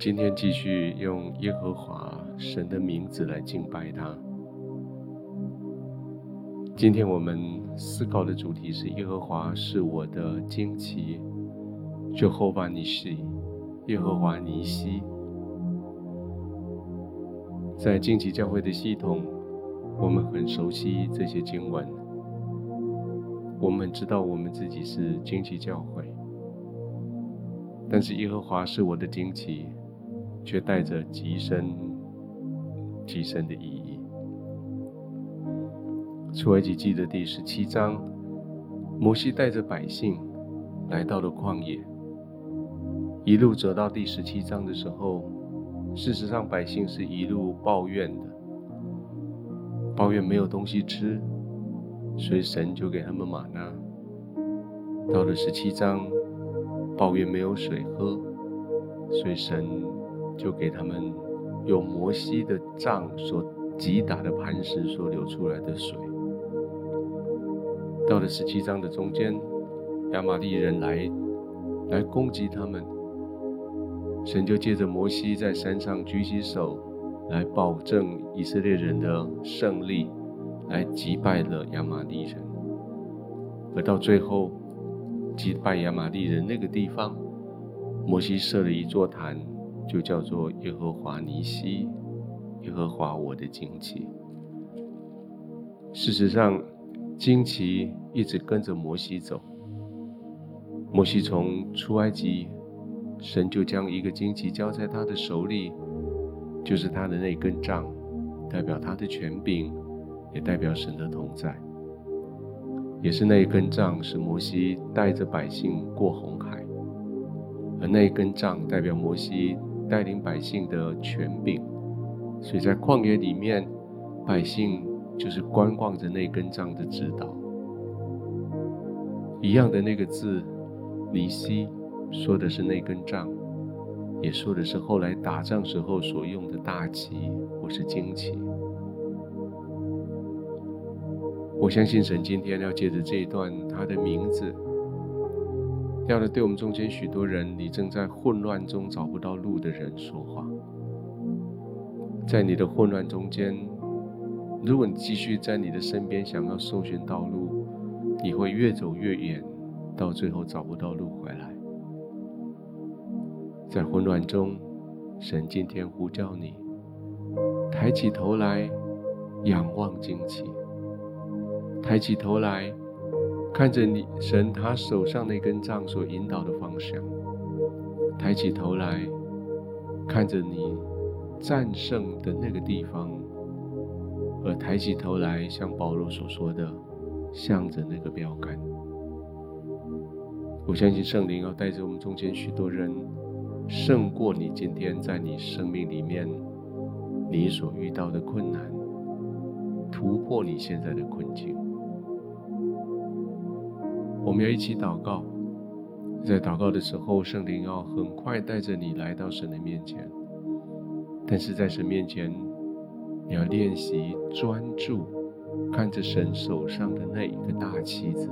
今天继续用耶和华神的名字来敬拜他。今天我们思考的主题是耶和华是我的旌旗，Jehovah Nissi，耶和华尼西。在荆棘教会的系统，我们很熟悉这些经文，我们知道我们自己是荆棘教会。但是耶和华是我的旌旗，却带着极深、极深的意义。出埃及记的第十七章，摩西带着百姓来到了旷野，一路走到第十七章的时候，事实上百姓是一路抱怨的，抱怨没有东西吃，所以神就给他们吗哪。到了十七章。抱怨没有水喝，所以神就给他们用摩西的杖所击打的磐石所流出来的水。到了十七章的中间，亚玛力人来来攻击他们，神就借着摩西在山上举起手来保证以色列人的胜利，来击败了亚玛力人，而到最后。击败亚玛力人那个地方，摩西设了一座坛，就叫做耶和华尼西，耶和华我的旌旗。事实上，旌旗一直跟着摩西走。摩西从出埃及，神就将一个旌旗交在他的手里，就是他的那根杖，代表他的权柄，也代表神的同在。也是那一根杖，使摩西带着百姓过红海，而那一根杖代表摩西带领百姓的权柄，所以在旷野里面，百姓就是观望着那根杖的指导。一样的那个字，尼西，说的是那根杖，也说的是后来打仗时候所用的大旗或是旌旗。我相信神今天要借着这一段他的名字，要来对我们中间许多人，你正在混乱中找不到路的人说话。在你的混乱中间，如果你继续在你的身边想要搜寻道路，你会越走越远，到最后找不到路回来。在混乱中，神今天呼叫你，抬起头来，仰望惊奇。抬起头来，看着你神他手上那根杖所引导的方向。抬起头来，看着你战胜的那个地方，而抬起头来，像保罗所说的，向着那个标杆。我相信圣灵要带着我们中间许多人，胜过你今天在你生命里面你所遇到的困难，突破你现在的困境。我们要一起祷告，在祷告的时候，圣灵要很快带着你来到神的面前。但是在神面前，你要练习专注，看着神手上的那一个大旗子，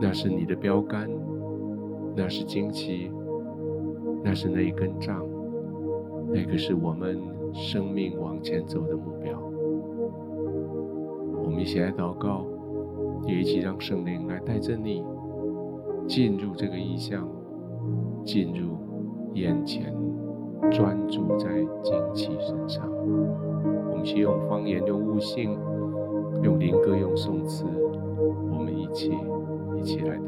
那是你的标杆，那是旌旗，那是那一根杖，那个是我们生命往前走的目标。我们一起来祷告。也一起让圣灵来带着你进入这个意象，进入眼前，专注在精气身上。我们先用方言、用悟性、用灵歌、用颂词，我们一起一起来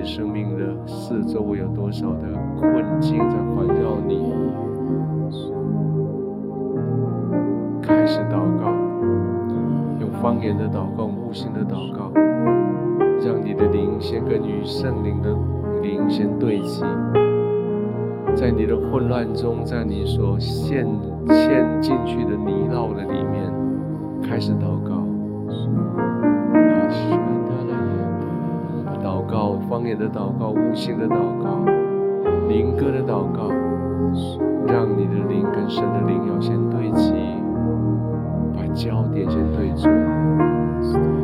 你的生命的四周围有多少的困境在环绕你，开始祷告，用方言的祷告，悟性的祷告，让你的灵先跟与圣灵的灵先对齐，在你的混乱中，在你所陷陷进去的泥淖的里面，开始祷告。方言的祷告，无形的祷告，灵歌的祷告，让你的灵跟神的灵要先对齐，把焦点先对准。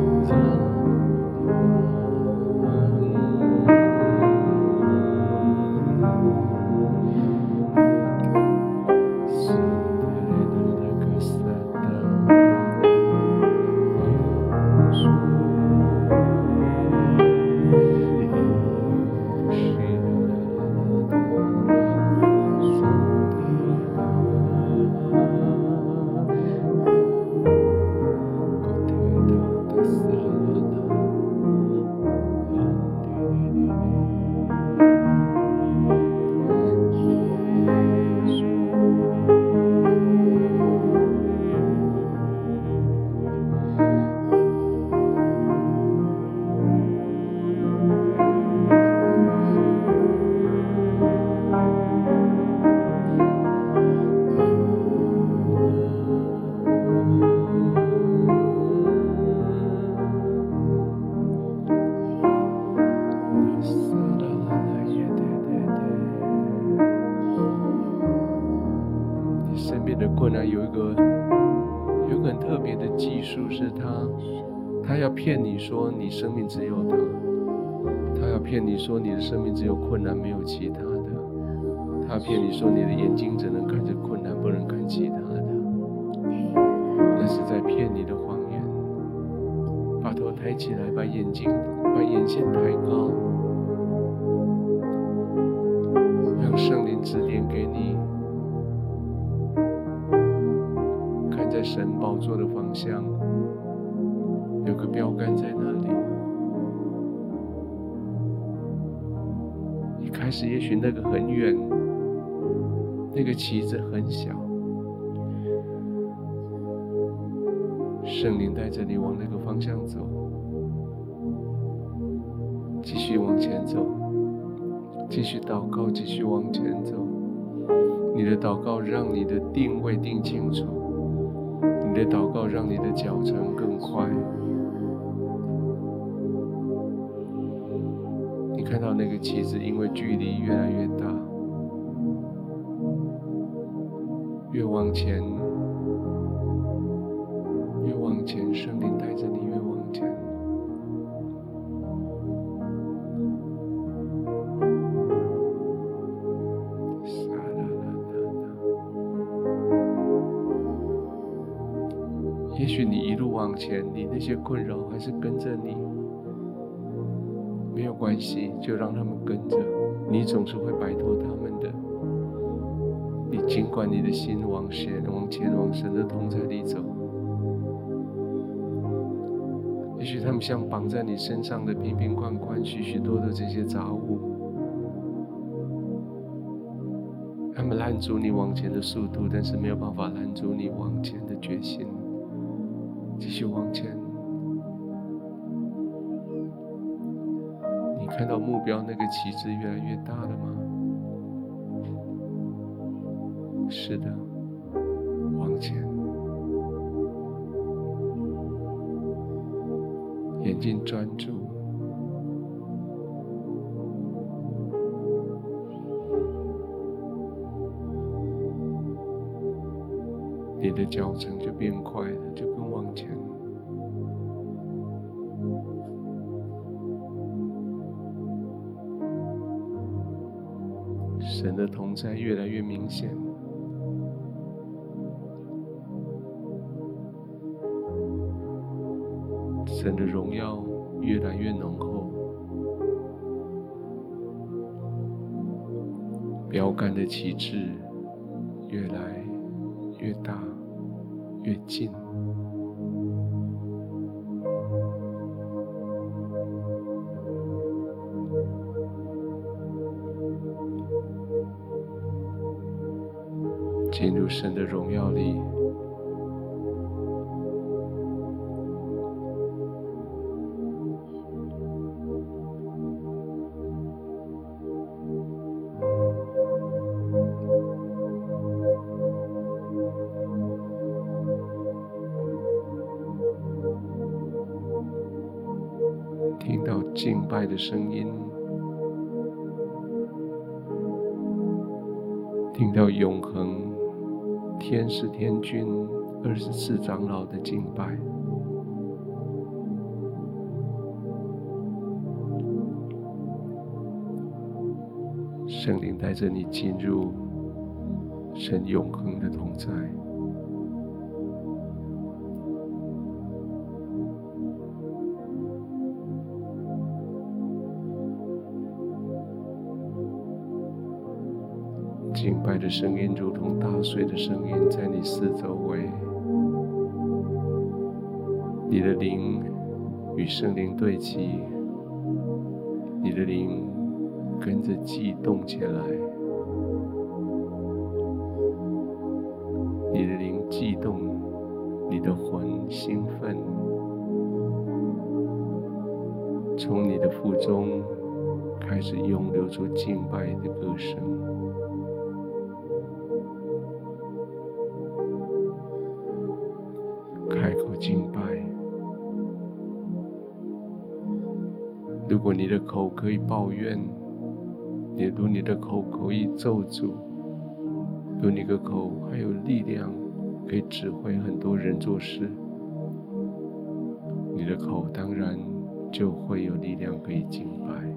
骗你说你的眼睛只能看着困难不能看其他的，那是在骗你的谎言。把头抬起来，把眼睛把眼线抬高，让圣灵指点给你，看在神宝座的方向。有个标杆在那里。一开始也许那个很远，那个旗子很小，圣灵带着你往那个方向走，继续往前走，继续祷告，继续往前走。你的祷告让你的定位定清楚，你的祷告让你的脚程更快。你看到那个旗子，因为距离越来越大，越往前，越往前，圣灵带着你越往前。也许你一路往前，你那些困扰还是跟着你。没有关系，就让他们跟着你，总是会摆脱他们的。尽管你的心往前，往前，往神的同在里走。也许他们像绑在你身上的瓶瓶罐罐、许许多多这些杂物，他们拦阻你往前的速度，但是没有办法拦阻你往前的决心。继续往前。你看到目标那个旗帜越来越大了吗？是的，往前，眼睛专注，你的脚程就变快了，就更往前。神的同在越来越明显，神的荣耀越来越浓厚，标杆的旗帜越来越大，越近。进入神的荣耀里，声音，听到永恒天使天君二十四长老的敬拜。圣灵带着你进入神永恒的同在。的声音如同大水的声音，在你四周围。你的灵与圣灵对齐，你的灵。跟着悸动起来，你的灵悸动，你的魂兴奋，从你的腹中开始涌流出敬拜的歌声，如果你的口可以抱怨，也如你的口可以咒诅，如你的口还有力量，可以指挥很多人做事，你的口当然就会有力量可以敬。拜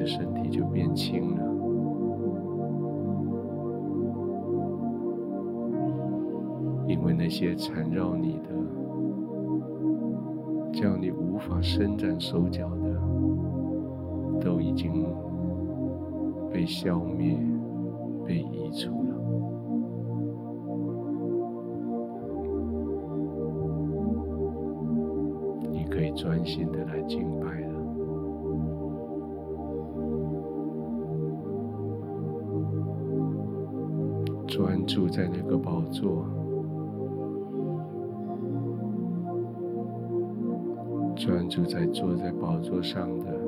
的身体就变轻了，因为那些缠绕你的、叫你无法伸展手脚的，都已经被消灭、被移除了。你可以专心的来敬拜专注在那个宝座，专注在坐在宝座上的。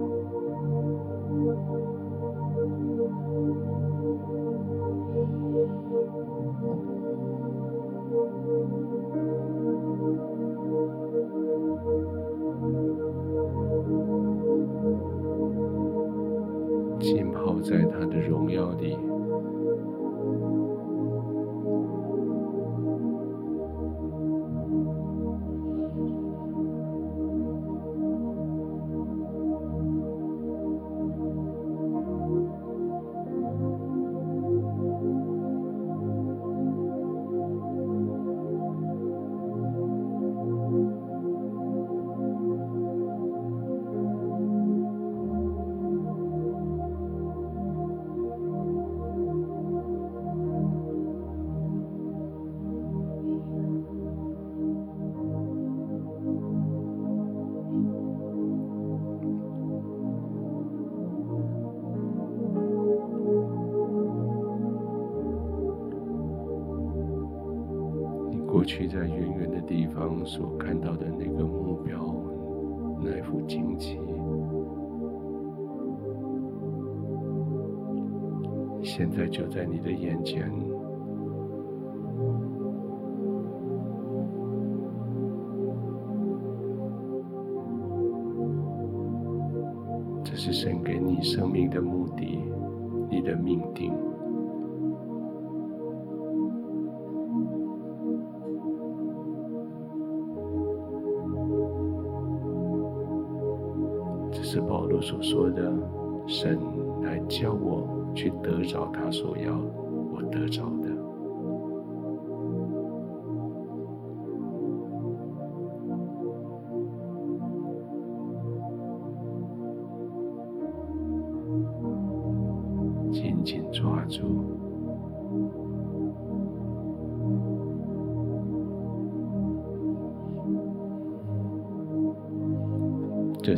浸泡在他的荣耀里是神给你生命的目的，你的命定。这是保罗所说的，神来叫我去得着他所要我得着的。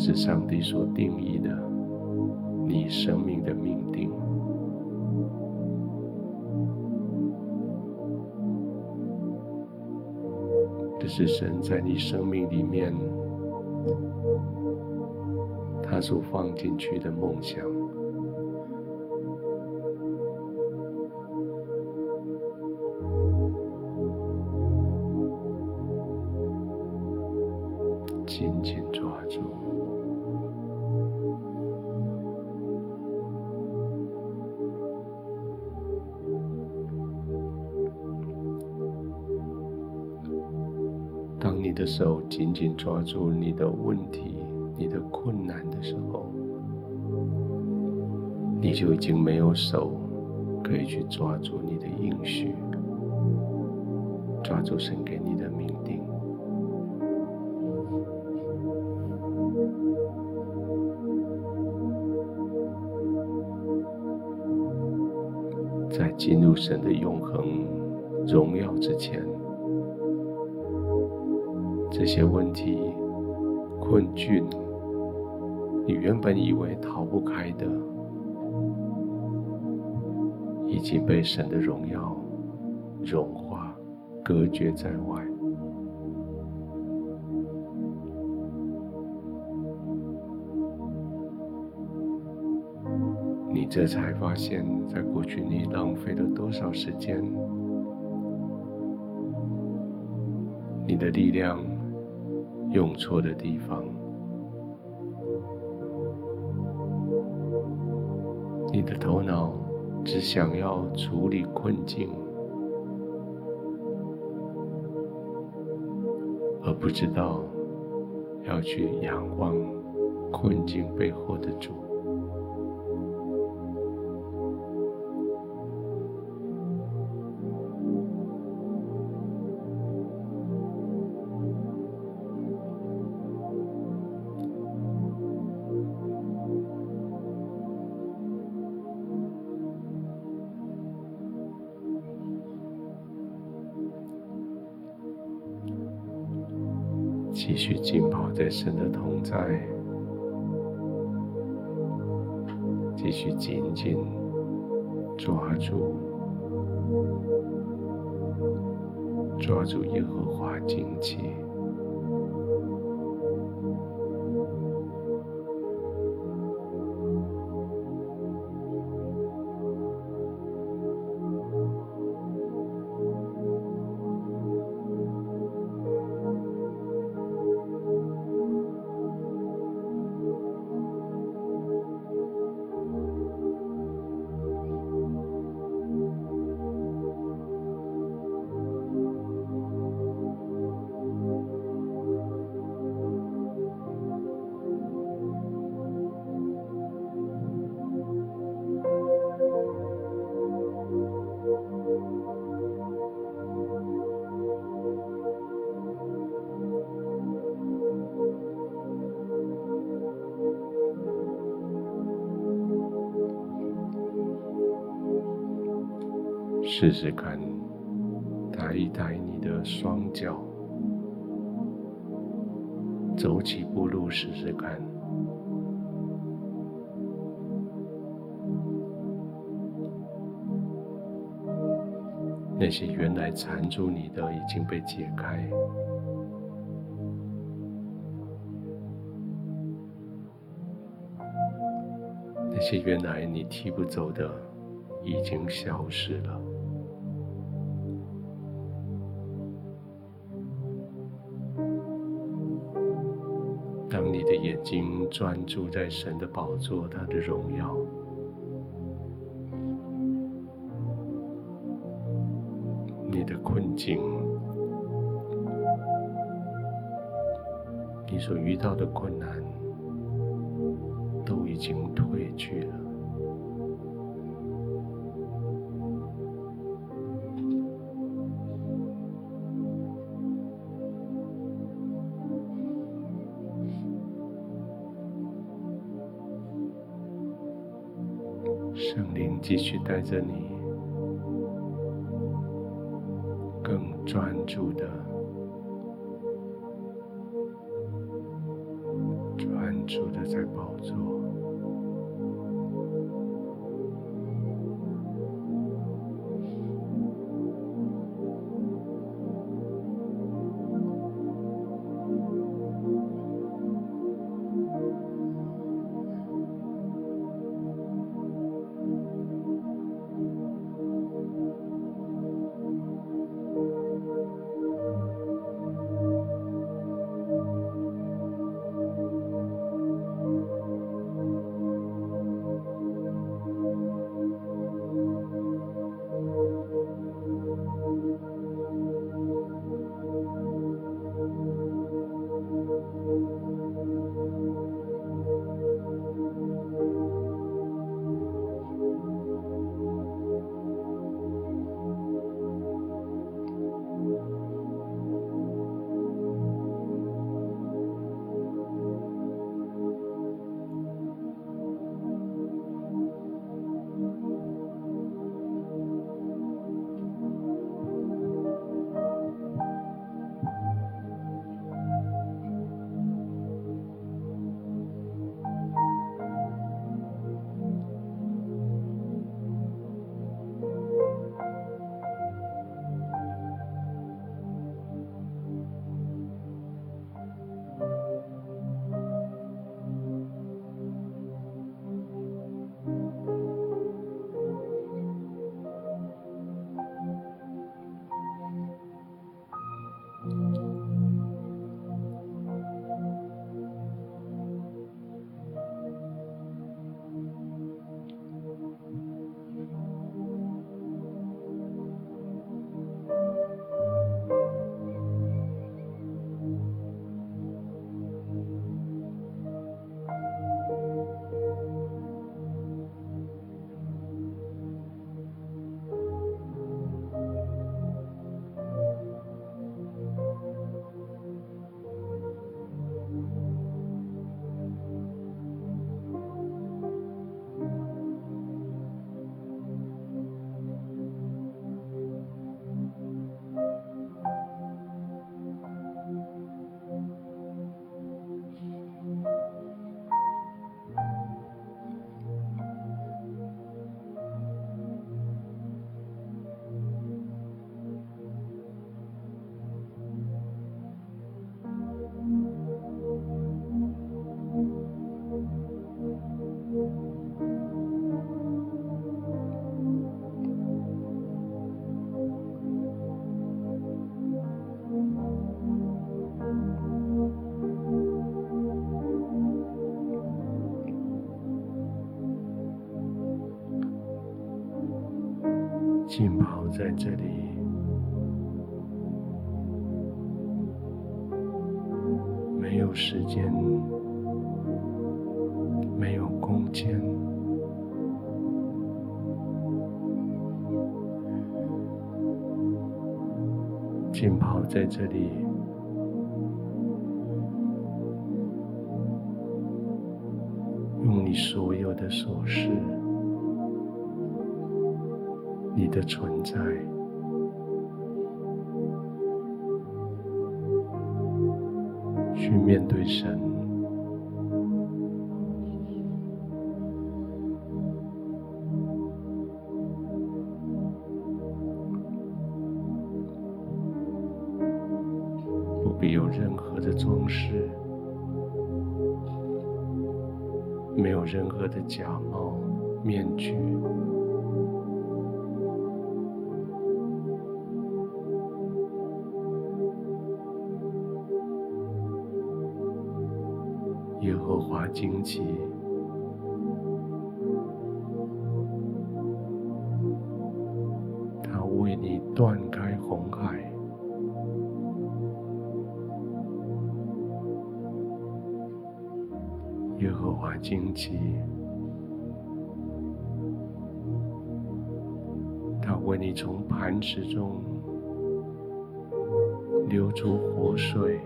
是上帝所定义的，你生命的命定。这是神在你生命里面，他所放进去的梦想。紧紧抓住。的手紧紧抓住你的问题、你的困难的时候，你就已经没有手可以去抓住你的应许，抓住神给你的命定。在进入神的永恒荣耀之前，这些问题、困境，你原本以为逃不开的，已经被神的荣耀融化、隔绝在外。你这才发现，在过去你浪费了多少时间，你的力量用错的地方，你的头脑只想要处理困境，而不知道要去仰望困境背后的主。神的同在，继续紧紧抓住，抓住耶和华旌旗。试试看，抬一抬你的双脚，走几步路试试看。那些原来缠住你的已经被解开，那些原来你提不走的已经消失了。经专注在神的宝座，他的荣耀，你的困境，你所遇到的困难，都已经退去了。继续带着你，更专注的、在这里，没有时间，没有空间，浸泡在这里。用你所有的所事，你的存在，去面对神，不必有任何的装饰。没有任何的假冒面具，惊奇，他为你断开红海。耶和华惊奇，他为你从磐石中流出活水。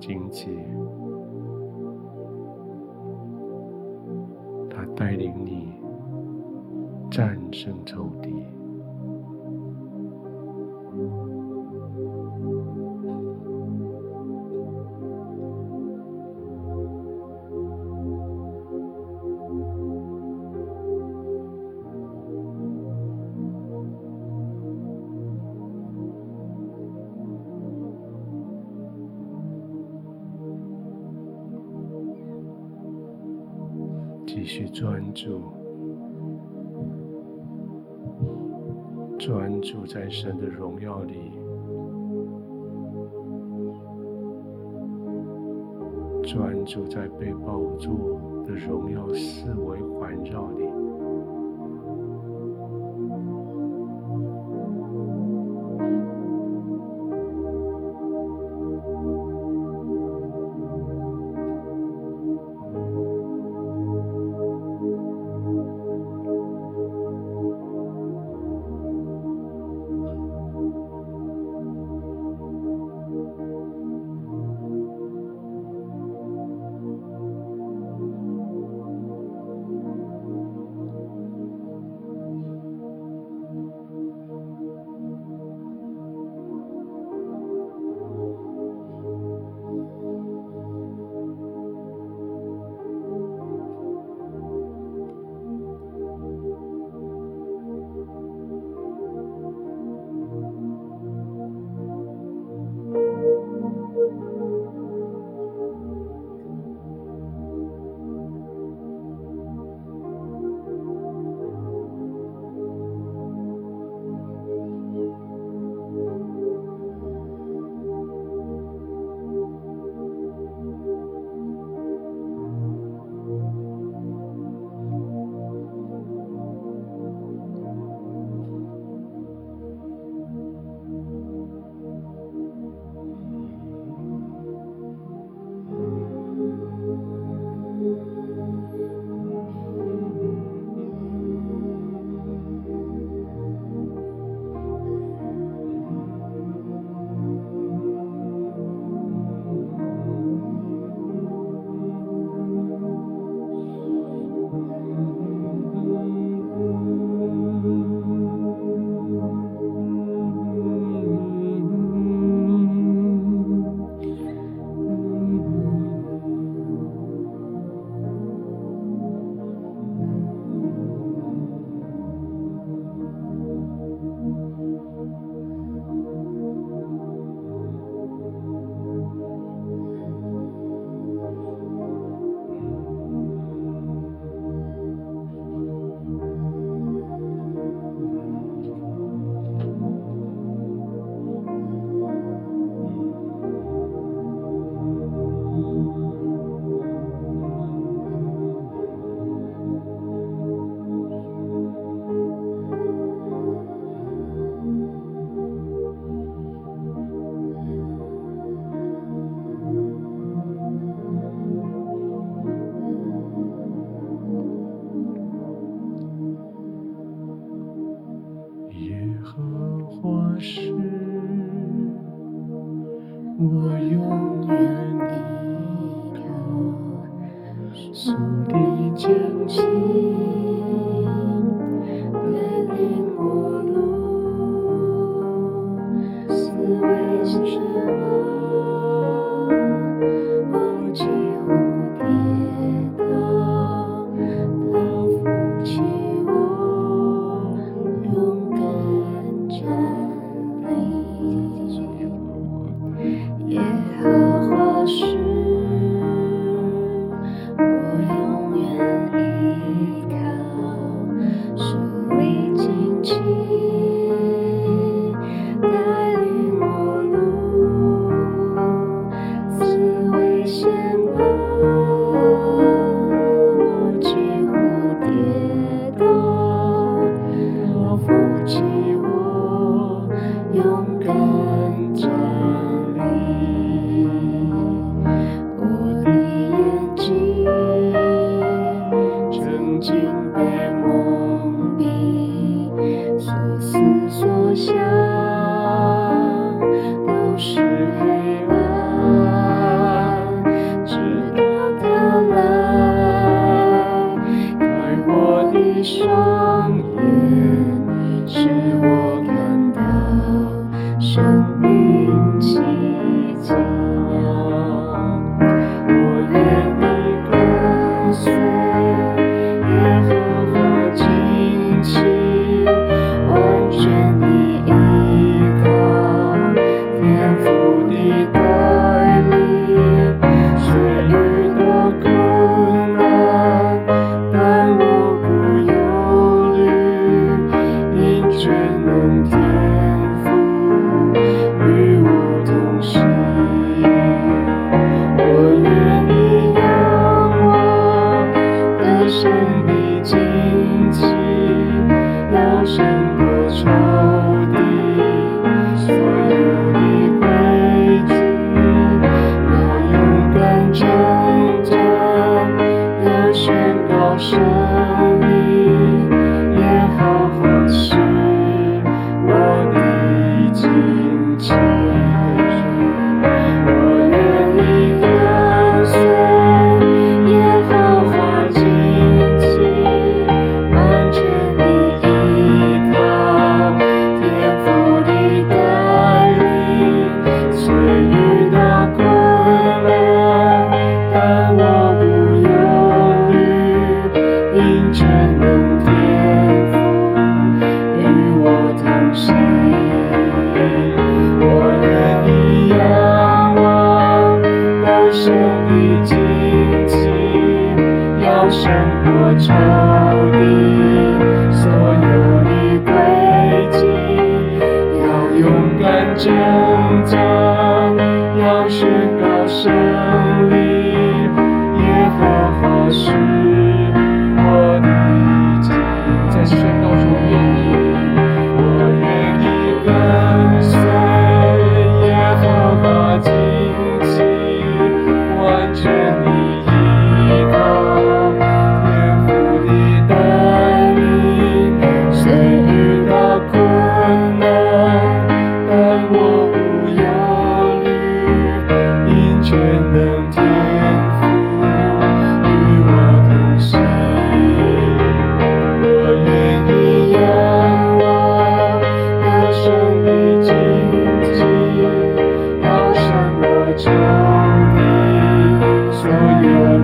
荆棘，他带领你战胜仇敌。继续专注，专注在神的荣耀里，专注在被宝座的荣耀四围环绕里。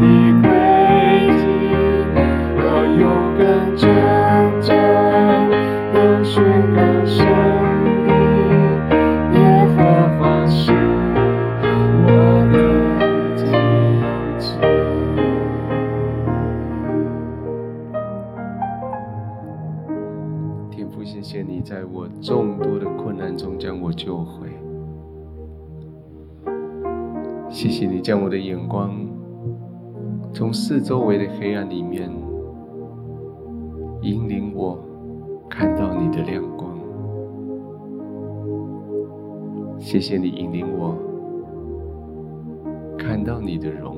将周围的黑暗里面引领我看到你的亮光。谢谢你引领我看到你的容。